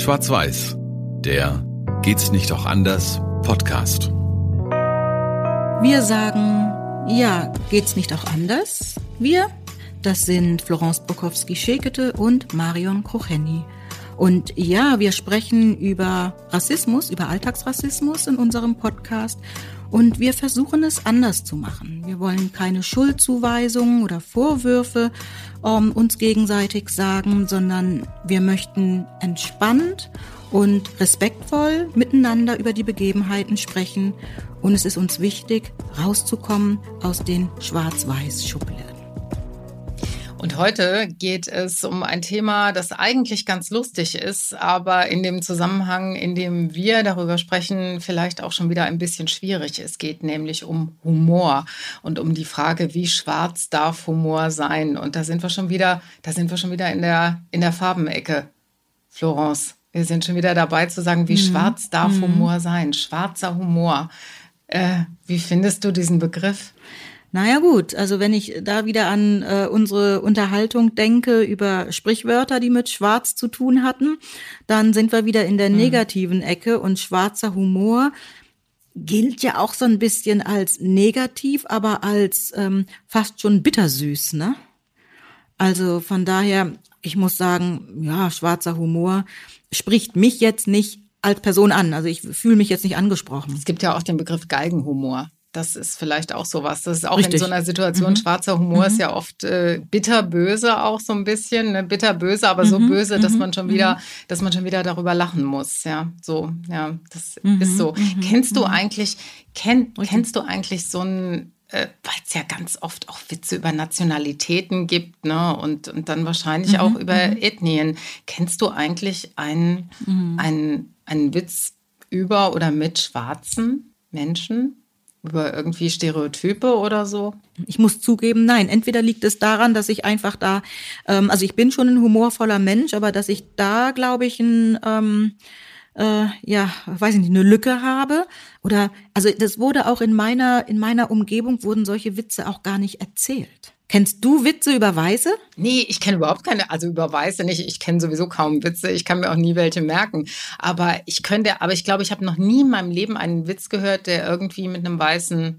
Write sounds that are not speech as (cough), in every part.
Schwarz-Weiß, der Geht's nicht auch anders Podcast. Wir sagen, ja, geht's nicht auch anders? Wir, das sind Florence Bukowski-Schekete und Marion Krocheni. Und ja, wir sprechen über Rassismus, über Alltagsrassismus in unserem Podcast. Und wir versuchen es anders zu machen. Wir wollen keine Schuldzuweisungen oder Vorwürfe ähm, uns gegenseitig sagen, sondern wir möchten entspannt und respektvoll miteinander über die Begebenheiten sprechen. Und es ist uns wichtig, rauszukommen aus den Schwarz-Weiß-Schubladen. Und heute geht es um ein Thema, das eigentlich ganz lustig ist, aber in dem Zusammenhang, in dem wir darüber sprechen, vielleicht auch schon wieder ein bisschen schwierig. Es geht nämlich um Humor und um die Frage, wie schwarz darf Humor sein? Und da sind wir schon wieder, da sind wir schon wieder in der, in der Farbenecke. Florence, wir sind schon wieder dabei zu sagen, wie mhm. schwarz darf mhm. Humor sein? Schwarzer Humor. Äh, wie findest du diesen Begriff? Naja gut, also wenn ich da wieder an äh, unsere Unterhaltung denke über Sprichwörter, die mit Schwarz zu tun hatten, dann sind wir wieder in der mhm. negativen Ecke und schwarzer Humor gilt ja auch so ein bisschen als negativ, aber als ähm, fast schon bittersüß, ne? Also von daher, ich muss sagen, ja, schwarzer Humor spricht mich jetzt nicht als Person an. Also ich fühle mich jetzt nicht angesprochen. Es gibt ja auch den Begriff Galgenhumor. Das ist vielleicht auch sowas. Das ist auch Richtig. in so einer Situation, mhm. schwarzer Humor mhm. ist ja oft äh, bitterböse auch so ein bisschen, ne? bitterböse, aber mhm. so böse, dass mhm. man schon wieder, mhm. dass man schon wieder darüber lachen muss. Ja, so, ja, das mhm. ist so. Kennst du eigentlich, kenn, kennst du eigentlich so ein äh, weil es ja ganz oft auch Witze über Nationalitäten gibt, ne? Und, und dann wahrscheinlich auch über Ethnien. Kennst du eigentlich einen, einen, einen Witz über oder mit schwarzen Menschen? Über irgendwie Stereotype oder so? Ich muss zugeben, nein. Entweder liegt es daran, dass ich einfach da, ähm, also ich bin schon ein humorvoller Mensch, aber dass ich da, glaube ich, ein, ähm, äh, ja, weiß ich nicht, eine Lücke habe. Oder, also das wurde auch in meiner, in meiner Umgebung wurden solche Witze auch gar nicht erzählt. Kennst du Witze über Weiße? Nee, ich kenne überhaupt keine, also über Weiße nicht. Ich kenne sowieso kaum Witze. Ich kann mir auch nie welche merken. Aber ich könnte, aber ich glaube, ich habe noch nie in meinem Leben einen Witz gehört, der irgendwie mit einem Weißen,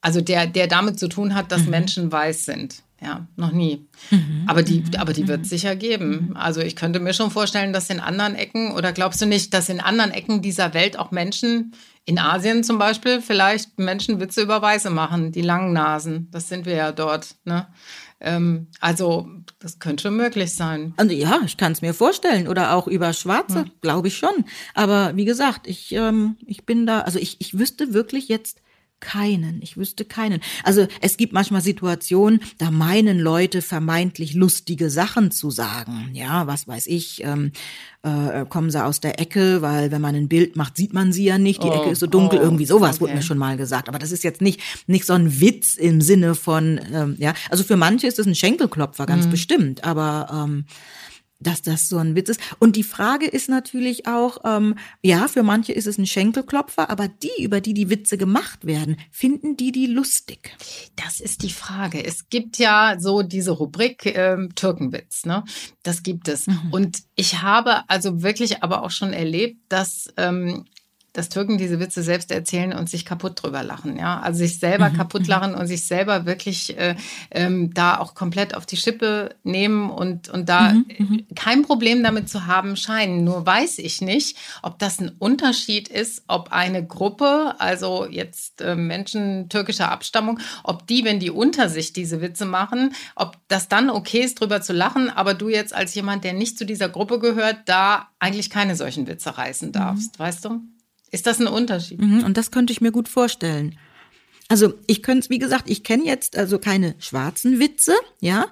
also der, der damit zu tun hat, dass mhm. Menschen weiß sind. Ja, noch nie. Mhm. Aber die, mhm. aber die wird es mhm. sicher geben. Mhm. Also ich könnte mir schon vorstellen, dass in anderen Ecken, oder glaubst du nicht, dass in anderen Ecken dieser Welt auch Menschen in Asien zum Beispiel vielleicht Menschen Witze über Weiße machen, die langen Nasen. Das sind wir ja dort. Ne? Ähm, also das könnte schon möglich sein. Also ja, ich kann es mir vorstellen. Oder auch über Schwarze, hm. glaube ich schon. Aber wie gesagt, ich, ähm, ich bin da, also ich, ich wüsste wirklich jetzt keinen. Ich wüsste keinen. Also es gibt manchmal Situationen, da meinen Leute vermeintlich lustige Sachen zu sagen. Ja, was weiß ich, ähm, äh, kommen sie aus der Ecke, weil wenn man ein Bild macht, sieht man sie ja nicht. Die oh, Ecke ist so dunkel, oh, irgendwie sowas okay. wurde mir schon mal gesagt. Aber das ist jetzt nicht, nicht so ein Witz im Sinne von, ähm, ja, also für manche ist es ein Schenkelklopfer, ganz mhm. bestimmt. Aber ähm, dass das so ein Witz ist. Und die Frage ist natürlich auch, ähm, ja, für manche ist es ein Schenkelklopfer, aber die, über die die Witze gemacht werden, finden die die lustig? Das ist die Frage. Es gibt ja so diese Rubrik ähm, Türkenwitz, ne? Das gibt es. Mhm. Und ich habe also wirklich aber auch schon erlebt, dass ähm, dass Türken diese Witze selbst erzählen und sich kaputt drüber lachen. Ja? Also sich selber mhm. kaputt mhm. lachen und sich selber wirklich äh, ähm, da auch komplett auf die Schippe nehmen und, und da mhm. mhm. kein Problem damit zu haben scheinen. Nur weiß ich nicht, ob das ein Unterschied ist, ob eine Gruppe, also jetzt äh, Menschen türkischer Abstammung, ob die, wenn die unter sich diese Witze machen, ob das dann okay ist, drüber zu lachen, aber du jetzt als jemand, der nicht zu dieser Gruppe gehört, da eigentlich keine solchen Witze reißen darfst, mhm. weißt du? Ist das ein Unterschied? Mhm, und das könnte ich mir gut vorstellen. Also ich könnte, wie gesagt, ich kenne jetzt also keine schwarzen Witze, ja,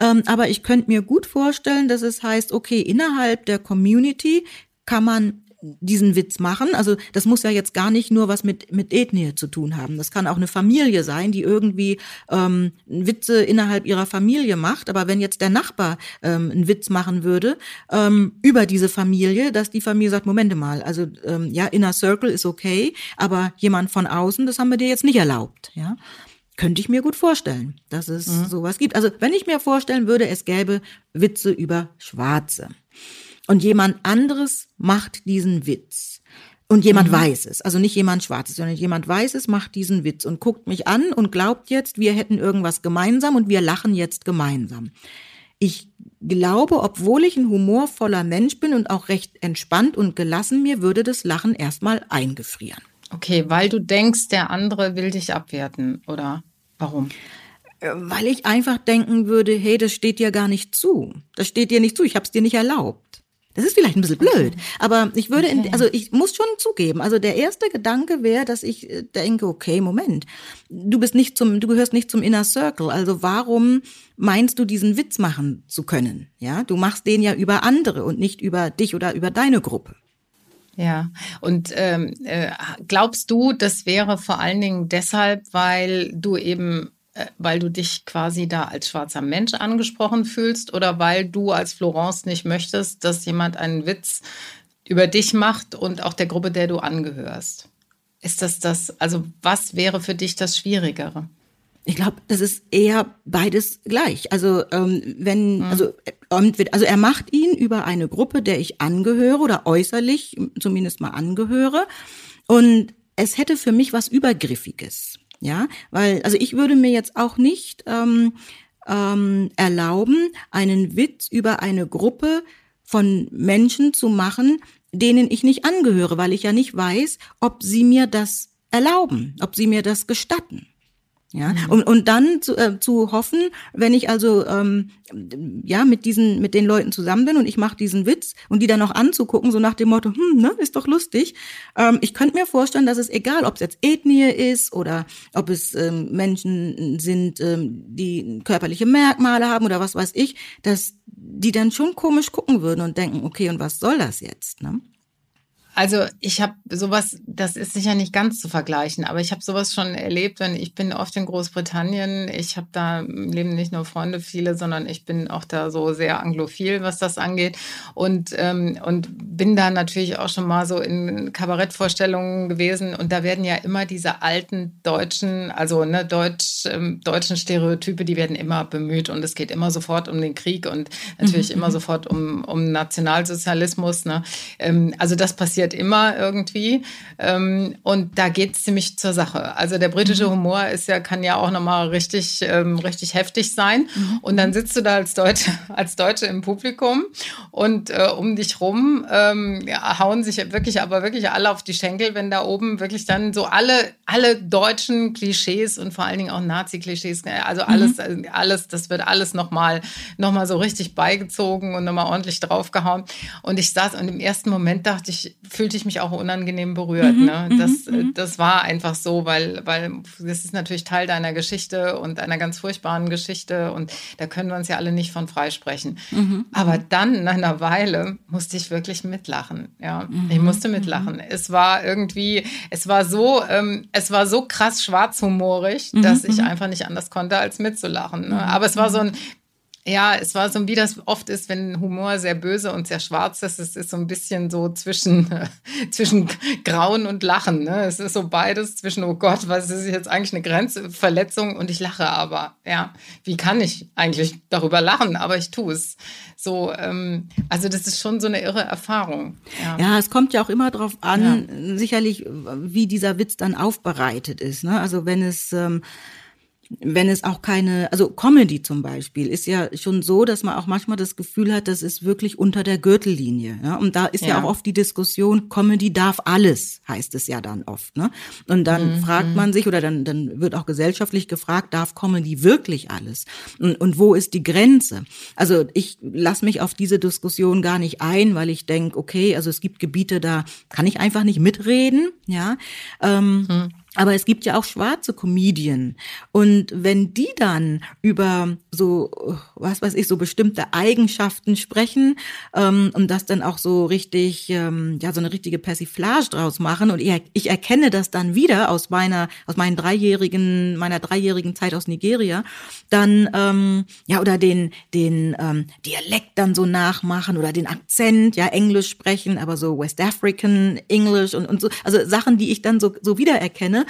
ähm, aber ich könnte mir gut vorstellen, dass es heißt, okay, innerhalb der Community kann man diesen Witz machen. Also das muss ja jetzt gar nicht nur was mit, mit Ethnie zu tun haben. Das kann auch eine Familie sein, die irgendwie ähm, Witze innerhalb ihrer Familie macht. Aber wenn jetzt der Nachbar ähm, einen Witz machen würde ähm, über diese Familie, dass die Familie sagt, Momente mal, also ähm, ja, Inner Circle ist okay, aber jemand von außen, das haben wir dir jetzt nicht erlaubt. Ja, könnte ich mir gut vorstellen, dass es mhm. sowas gibt. Also wenn ich mir vorstellen würde, es gäbe Witze über Schwarze und jemand anderes macht diesen Witz. Und jemand mhm. weiß es, also nicht jemand Schwarzes, sondern jemand weiß es, macht diesen Witz und guckt mich an und glaubt jetzt, wir hätten irgendwas gemeinsam und wir lachen jetzt gemeinsam. Ich glaube, obwohl ich ein humorvoller Mensch bin und auch recht entspannt und gelassen, mir würde das Lachen erstmal eingefrieren. Okay, weil du denkst, der andere will dich abwerten, oder warum? Äh, weil ich einfach denken würde, hey, das steht dir gar nicht zu. Das steht dir nicht zu, ich habe es dir nicht erlaubt. Das ist vielleicht ein bisschen blöd, aber ich würde, okay. in, also ich muss schon zugeben, also der erste Gedanke wäre, dass ich äh, denke, okay, Moment, du bist nicht zum, du gehörst nicht zum Inner Circle, also warum meinst du diesen Witz machen zu können? Ja, du machst den ja über andere und nicht über dich oder über deine Gruppe. Ja, und ähm, äh, glaubst du, das wäre vor allen Dingen deshalb, weil du eben weil du dich quasi da als schwarzer Mensch angesprochen fühlst oder weil du als Florence nicht möchtest, dass jemand einen Witz über dich macht und auch der Gruppe, der du angehörst? Ist das das, also was wäre für dich das Schwierigere? Ich glaube, das ist eher beides gleich. Also ähm, wenn, mhm. also, ähm, also er macht ihn über eine Gruppe, der ich angehöre oder äußerlich zumindest mal angehöre. Und es hätte für mich was Übergriffiges. Ja, weil, also ich würde mir jetzt auch nicht ähm, ähm, erlauben, einen Witz über eine Gruppe von Menschen zu machen, denen ich nicht angehöre, weil ich ja nicht weiß, ob sie mir das erlauben, ob sie mir das gestatten. Ja, mhm. und, und dann zu, äh, zu hoffen, wenn ich also ähm, ja mit diesen mit den Leuten zusammen bin und ich mache diesen Witz und die dann noch anzugucken, so nach dem Motto, hm, ne, ist doch lustig. Ähm, ich könnte mir vorstellen, dass es egal, ob es jetzt Ethnie ist oder ob es ähm, Menschen sind, ähm, die körperliche Merkmale haben oder was weiß ich, dass die dann schon komisch gucken würden und denken, okay, und was soll das jetzt? Ne? Also ich habe sowas, das ist sicher nicht ganz zu vergleichen, aber ich habe sowas schon erlebt, wenn ich bin oft in Großbritannien. Ich habe da leben nicht nur Freunde viele, sondern ich bin auch da so sehr anglophil, was das angeht und ähm, und bin da natürlich auch schon mal so in Kabarettvorstellungen gewesen und da werden ja immer diese alten deutschen, also ne deutsch ähm, deutschen Stereotype, die werden immer bemüht und es geht immer sofort um den Krieg und natürlich mhm. immer mhm. sofort um um Nationalsozialismus. Ne? Ähm, also das passiert passiert immer irgendwie. Ähm, und da geht es ziemlich zur Sache. Also der britische mhm. Humor ist ja, kann ja auch nochmal richtig, ähm, richtig heftig sein. Mhm. Und dann sitzt du da als Deutsche, (laughs) als Deutsche im Publikum und äh, um dich rum ähm, ja, hauen sich wirklich, aber wirklich alle auf die Schenkel, wenn da oben wirklich dann so alle, alle deutschen Klischees und vor allen Dingen auch Nazi-Klischees, ne, also alles, mhm. alles, das wird alles nochmal noch mal so richtig beigezogen und nochmal ordentlich draufgehauen. Und ich saß und im ersten Moment dachte ich, fühlte ich mich auch unangenehm berührt. Mhm, ne? Das, mhm, mhm. das war einfach so, weil, weil das ist natürlich Teil deiner Geschichte und einer ganz furchtbaren Geschichte und da können wir uns ja alle nicht von freisprechen. Mhm, Aber dann, nach einer Weile, musste ich wirklich mitlachen. Ja, ich mhm, musste mitlachen. Es war irgendwie, es war so, ähm, es war so krass schwarzhumorig, dass ich einfach nicht anders konnte, als mitzulachen. Ne? Aber es war so ein ja, es war so, wie das oft ist, wenn Humor sehr böse und sehr schwarz ist. Es ist so ein bisschen so zwischen, (laughs) zwischen Grauen und Lachen. Ne? Es ist so beides zwischen, oh Gott, was ist jetzt eigentlich eine Grenzverletzung? Und ich lache aber. Ja, wie kann ich eigentlich darüber lachen? Aber ich tue es. So, ähm, also das ist schon so eine irre Erfahrung. Ja, ja es kommt ja auch immer darauf an, ja. sicherlich, wie dieser Witz dann aufbereitet ist. Ne? Also wenn es ähm, wenn es auch keine, also Comedy zum Beispiel ist ja schon so, dass man auch manchmal das Gefühl hat, das ist wirklich unter der Gürtellinie. Ja? Und da ist ja. ja auch oft die Diskussion, Comedy darf alles, heißt es ja dann oft. Ne? Und dann mhm. fragt man sich, oder dann, dann wird auch gesellschaftlich gefragt, darf Comedy wirklich alles? Und, und wo ist die Grenze? Also ich lasse mich auf diese Diskussion gar nicht ein, weil ich denke, okay, also es gibt Gebiete, da kann ich einfach nicht mitreden. Ja. Ähm, mhm. Aber es gibt ja auch schwarze Comedien. Und wenn die dann über so, was weiß ich, so bestimmte Eigenschaften sprechen ähm, und das dann auch so richtig, ähm, ja, so eine richtige Persiflage draus machen und ich, ich erkenne das dann wieder aus meiner, aus meinen dreijährigen, meiner dreijährigen Zeit aus Nigeria, dann, ähm, ja, oder den, den ähm, Dialekt dann so nachmachen oder den Akzent, ja, Englisch sprechen, aber so West African English und, und so, also Sachen, die ich dann so, so wiedererkenne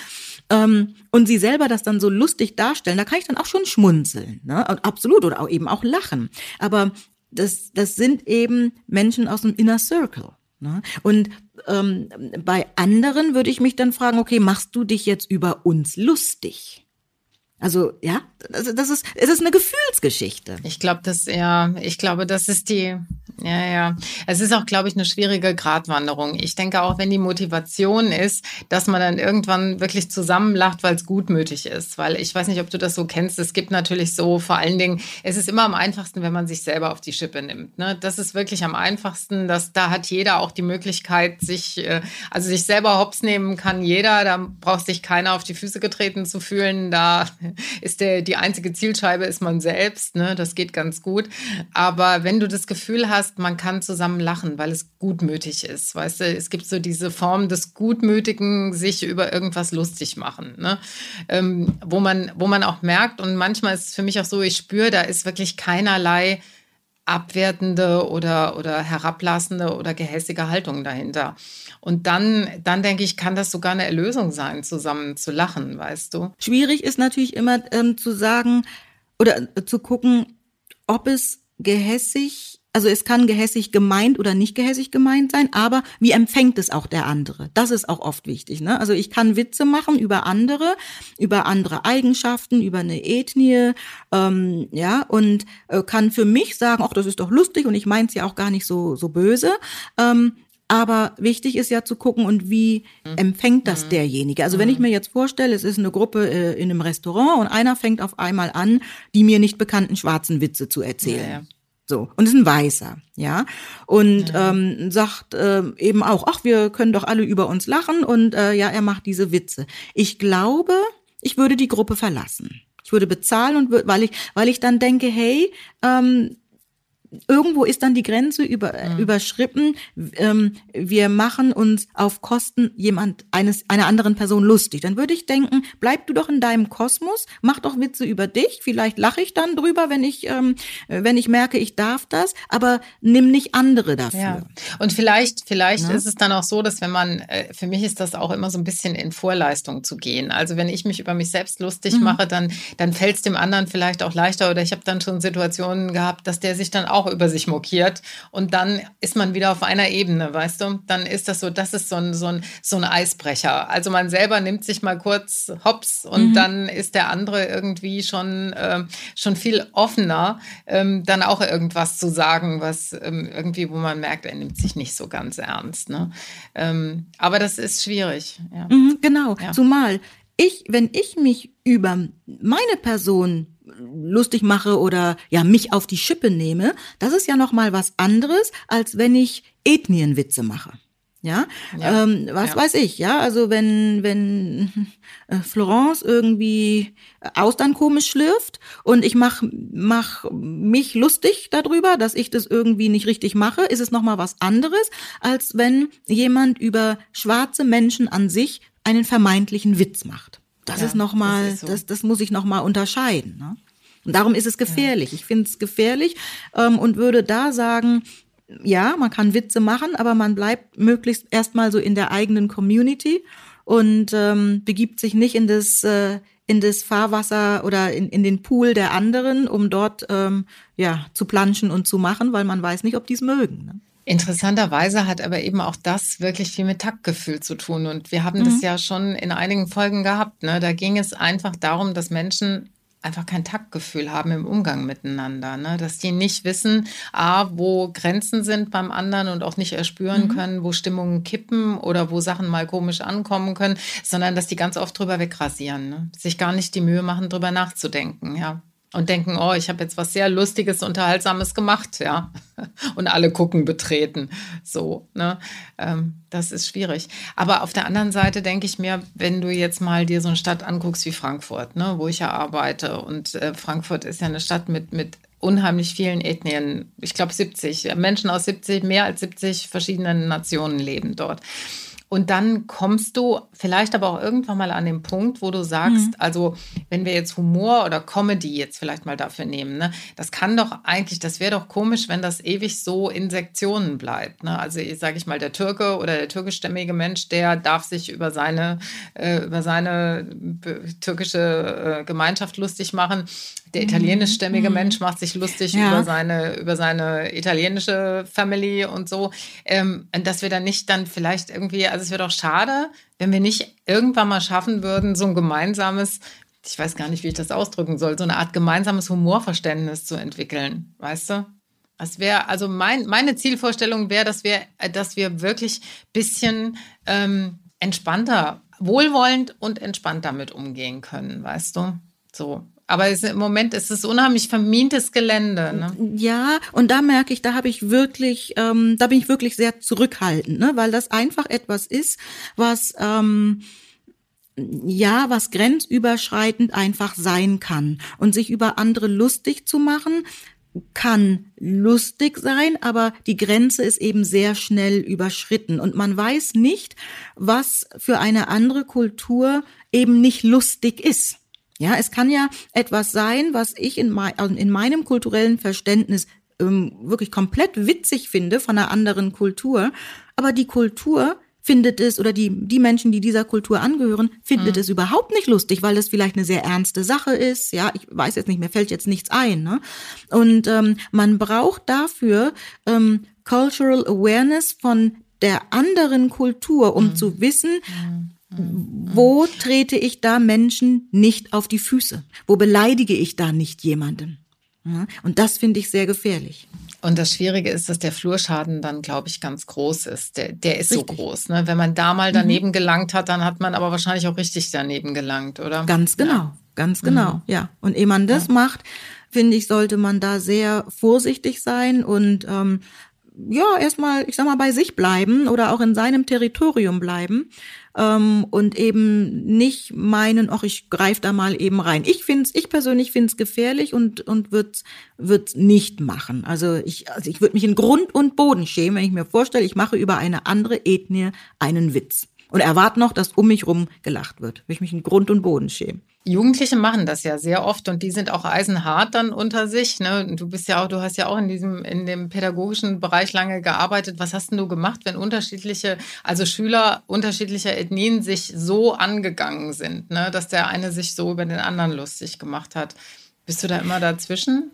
ähm, und sie selber das dann so lustig darstellen, da kann ich dann auch schon schmunzeln, ne? Absolut, oder auch eben auch lachen. Aber das, das sind eben Menschen aus dem Inner Circle. Ne? Und ähm, bei anderen würde ich mich dann fragen, okay, machst du dich jetzt über uns lustig? Also ja, das, das ist es ist eine Gefühlsgeschichte. Ich glaube, das ja, ich glaube, das ist die ja ja. Es ist auch, glaube ich, eine schwierige Gratwanderung. Ich denke auch, wenn die Motivation ist, dass man dann irgendwann wirklich zusammenlacht, weil es gutmütig ist, weil ich weiß nicht, ob du das so kennst. Es gibt natürlich so vor allen Dingen, es ist immer am einfachsten, wenn man sich selber auf die Schippe nimmt. Ne? Das ist wirklich am einfachsten. Dass da hat jeder auch die Möglichkeit, sich äh, also sich selber hops nehmen kann jeder. Da braucht sich keiner auf die Füße getreten zu fühlen. Da ist der, die einzige Zielscheibe ist man selbst. Ne? Das geht ganz gut. Aber wenn du das Gefühl hast, man kann zusammen lachen, weil es gutmütig ist, weißt du, es gibt so diese Form des Gutmütigen, sich über irgendwas lustig machen, ne? Ähm, wo, man, wo man auch merkt, und manchmal ist es für mich auch so, ich spüre, da ist wirklich keinerlei abwertende oder, oder herablassende oder gehässige Haltung dahinter. Und dann, dann denke ich, kann das sogar eine Erlösung sein, zusammen zu lachen, weißt du? Schwierig ist natürlich immer ähm, zu sagen oder äh, zu gucken, ob es gehässig also es kann gehässig gemeint oder nicht gehässig gemeint sein, aber wie empfängt es auch der andere? Das ist auch oft wichtig. Ne? Also ich kann Witze machen über andere, über andere Eigenschaften, über eine Ethnie, ähm, ja, und äh, kann für mich sagen, ach, das ist doch lustig und ich meine es ja auch gar nicht so so böse. Ähm, aber wichtig ist ja zu gucken, und wie mhm. empfängt das mhm. derjenige? Also wenn ich mhm. mir jetzt vorstelle, es ist eine Gruppe äh, in einem Restaurant und einer fängt auf einmal an, die mir nicht bekannten schwarzen Witze zu erzählen. Ja, ja. So, und ist ein Weißer, ja. Und ja. ähm, sagt äh, eben auch, ach, wir können doch alle über uns lachen und äh, ja, er macht diese Witze. Ich glaube, ich würde die Gruppe verlassen. Ich würde bezahlen und weil ich, weil ich dann denke, hey, ähm, irgendwo ist dann die Grenze über, mhm. überschritten. Ähm, wir machen uns auf Kosten jemand eines einer anderen Person lustig. Dann würde ich denken, bleib du doch in deinem Kosmos, mach doch Witze über dich. Vielleicht lache ich dann drüber, wenn ich ähm, wenn ich merke, ich darf das, aber nimm nicht andere dafür. Ja. Und vielleicht vielleicht ja? ist es dann auch so, dass wenn man äh, für mich ist das auch immer so ein bisschen in Vorleistung zu gehen. Also wenn ich mich über mich selbst lustig mhm. mache, dann dann fällt es dem anderen vielleicht auch leichter oder ich habe dann schon Situationen gehabt, dass der sich dann auch auch über sich mokiert. Und dann ist man wieder auf einer Ebene, weißt du? Dann ist das so, das ist so ein, so ein, so ein Eisbrecher. Also man selber nimmt sich mal kurz hops und mhm. dann ist der andere irgendwie schon, äh, schon viel offener, ähm, dann auch irgendwas zu sagen, was ähm, irgendwie, wo man merkt, er nimmt sich nicht so ganz ernst. Ne? Ähm, aber das ist schwierig. Ja. Mhm, genau, ja. zumal ich, wenn ich mich über meine Person lustig mache oder ja mich auf die Schippe nehme, das ist ja noch mal was anderes, als wenn ich Ethnienwitze mache. Ja, ja ähm, was ja. weiß ich, ja, also wenn, wenn äh, Florence irgendwie Austern komisch schlürft und ich mach, mach mich lustig darüber, dass ich das irgendwie nicht richtig mache, ist es nochmal was anderes, als wenn jemand über schwarze Menschen an sich einen vermeintlichen Witz macht. Das ja, ist nochmal, das, so. das, das muss ich nochmal unterscheiden. Ne? Und darum ist es gefährlich. Ja. Ich finde es gefährlich ähm, und würde da sagen, ja, man kann Witze machen, aber man bleibt möglichst erstmal so in der eigenen Community und ähm, begibt sich nicht in das äh, in das Fahrwasser oder in, in den Pool der anderen, um dort ähm, ja zu planschen und zu machen, weil man weiß nicht, ob die es mögen. Ne? Interessanterweise hat aber eben auch das wirklich viel mit Taktgefühl zu tun. Und wir haben mhm. das ja schon in einigen Folgen gehabt. Ne? Da ging es einfach darum, dass Menschen einfach kein Taktgefühl haben im Umgang miteinander. Ne? Dass die nicht wissen, A, wo Grenzen sind beim anderen und auch nicht erspüren mhm. können, wo Stimmungen kippen oder wo Sachen mal komisch ankommen können, sondern dass die ganz oft drüber wegrasieren. Ne? Sich gar nicht die Mühe machen, drüber nachzudenken. Ja und denken, oh, ich habe jetzt was sehr Lustiges, Unterhaltsames gemacht, ja. (laughs) Und alle gucken betreten. So, ne? Ähm, das ist schwierig. Aber auf der anderen Seite denke ich mir, wenn du jetzt mal dir so eine Stadt anguckst wie Frankfurt, ne, wo ich ja arbeite, und äh, Frankfurt ist ja eine Stadt mit, mit unheimlich vielen Ethnien, ich glaube 70, Menschen aus 70, mehr als 70 verschiedenen Nationen leben dort. Und dann kommst du vielleicht aber auch irgendwann mal an den Punkt, wo du sagst, mhm. also wenn wir jetzt Humor oder Comedy jetzt vielleicht mal dafür nehmen, ne, das kann doch eigentlich, das wäre doch komisch, wenn das ewig so in Sektionen bleibt. Ne? Also sage ich mal, der Türke oder der türkischstämmige Mensch, der darf sich über seine, äh, über seine türkische äh, Gemeinschaft lustig machen. Der italienischstämmige mhm. Mensch macht sich lustig ja. über seine über seine italienische Family und so, ähm, dass wir dann nicht dann vielleicht irgendwie, also es wäre doch schade, wenn wir nicht irgendwann mal schaffen würden, so ein gemeinsames ich weiß gar nicht, wie ich das ausdrücken soll, so eine Art gemeinsames Humorverständnis zu entwickeln, weißt du? Das wäre, also mein, meine Zielvorstellung wäre, dass wir, dass wir wirklich ein bisschen ähm, entspannter, wohlwollend und entspannt damit umgehen können, weißt du? So. Aber es, im Moment ist es unheimlich vermintes Gelände. Ne? Ja, und da merke ich, da habe ich wirklich, ähm, da bin ich wirklich sehr zurückhaltend, ne? weil das einfach etwas ist, was ähm, ja, was grenzüberschreitend einfach sein kann. Und sich über andere lustig zu machen, kann lustig sein, aber die Grenze ist eben sehr schnell überschritten und man weiß nicht, was für eine andere Kultur eben nicht lustig ist. Ja, es kann ja etwas sein, was ich in, mein, also in meinem kulturellen Verständnis ähm, wirklich komplett witzig finde von einer anderen Kultur, aber die Kultur findet es oder die, die Menschen, die dieser Kultur angehören, findet mhm. es überhaupt nicht lustig, weil das vielleicht eine sehr ernste Sache ist. Ja, ich weiß jetzt nicht, mir fällt jetzt nichts ein. Ne? Und ähm, man braucht dafür ähm, Cultural Awareness von der anderen Kultur, um mhm. zu wissen, mhm. Wo trete ich da Menschen nicht auf die Füße? Wo beleidige ich da nicht jemanden? Und das finde ich sehr gefährlich. Und das Schwierige ist, dass der Flurschaden dann, glaube ich, ganz groß ist. Der, der ist richtig. so groß. Ne? Wenn man da mal daneben mhm. gelangt hat, dann hat man aber wahrscheinlich auch richtig daneben gelangt, oder? Ganz genau, ja. ganz genau, mhm. ja. Und ehe man das ja. macht, finde ich, sollte man da sehr vorsichtig sein und ähm, ja, erstmal, ich sag mal, bei sich bleiben oder auch in seinem Territorium bleiben ähm, und eben nicht meinen, ach, ich greife da mal eben rein. Ich finde ich persönlich finde es gefährlich und, und würde es nicht machen. Also ich, also ich würde mich in Grund und Boden schämen, wenn ich mir vorstelle, ich mache über eine andere Ethnie einen Witz und erwarte noch, dass um mich rum gelacht wird. Würde ich mich in Grund und Boden schämen. Jugendliche machen das ja sehr oft und die sind auch eisenhart dann unter sich. Ne? Du bist ja auch, du hast ja auch in diesem, in dem pädagogischen Bereich lange gearbeitet. Was hast denn du gemacht, wenn unterschiedliche, also Schüler unterschiedlicher Ethnien sich so angegangen sind, ne? dass der eine sich so über den anderen lustig gemacht hat? Bist du da immer dazwischen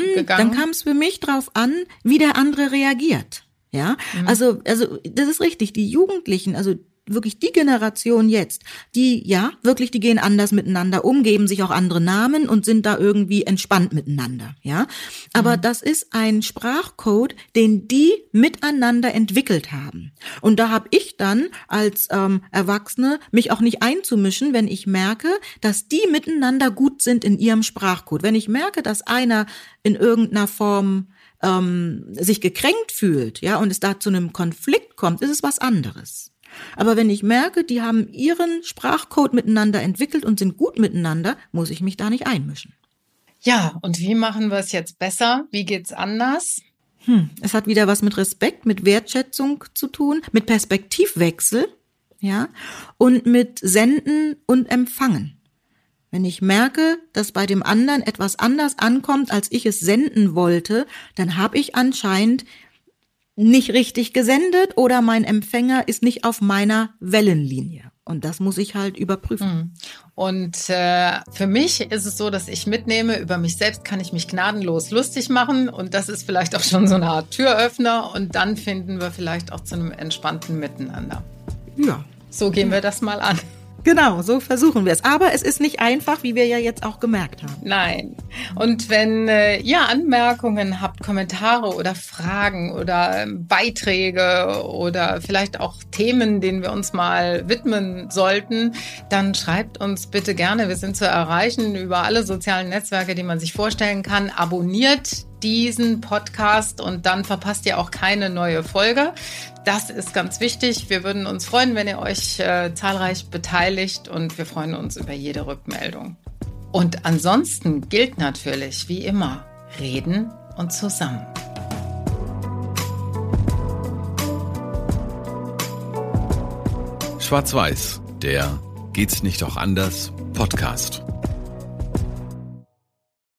hm, gegangen? Dann kam es für mich drauf an, wie der andere reagiert. Ja, mhm. also, also, das ist richtig. Die Jugendlichen, also wirklich die Generation jetzt, die ja wirklich, die gehen anders miteinander um, geben sich auch andere Namen und sind da irgendwie entspannt miteinander, ja. Aber mhm. das ist ein Sprachcode, den die miteinander entwickelt haben. Und da habe ich dann als ähm, Erwachsene mich auch nicht einzumischen, wenn ich merke, dass die miteinander gut sind in ihrem Sprachcode. Wenn ich merke, dass einer in irgendeiner Form ähm, sich gekränkt fühlt, ja, und es da zu einem Konflikt kommt, ist es was anderes. Aber wenn ich merke, die haben ihren Sprachcode miteinander entwickelt und sind gut miteinander, muss ich mich da nicht einmischen. Ja, und wie machen wir es jetzt besser? Wie geht's anders? Hm, es hat wieder was mit Respekt, mit Wertschätzung zu tun, mit Perspektivwechsel, ja, und mit Senden und Empfangen. Wenn ich merke, dass bei dem anderen etwas anders ankommt, als ich es senden wollte, dann habe ich anscheinend nicht richtig gesendet oder mein Empfänger ist nicht auf meiner Wellenlinie. Und das muss ich halt überprüfen. Hm. Und äh, für mich ist es so, dass ich mitnehme, über mich selbst kann ich mich gnadenlos lustig machen. Und das ist vielleicht auch schon so eine Art Türöffner. Und dann finden wir vielleicht auch zu einem entspannten Miteinander. Ja. So gehen wir das mal an. Genau, so versuchen wir es. Aber es ist nicht einfach, wie wir ja jetzt auch gemerkt haben. Nein. Und wenn äh, ihr Anmerkungen habt, Kommentare oder Fragen oder ähm, Beiträge oder vielleicht auch Themen, denen wir uns mal widmen sollten, dann schreibt uns bitte gerne. Wir sind zu erreichen über alle sozialen Netzwerke, die man sich vorstellen kann. Abonniert diesen Podcast und dann verpasst ihr auch keine neue Folge. Das ist ganz wichtig. Wir würden uns freuen, wenn ihr euch äh, zahlreich beteiligt und wir freuen uns über jede Rückmeldung. Und ansonsten gilt natürlich, wie immer, reden und zusammen. Schwarz-Weiß, der Geht's nicht auch anders Podcast.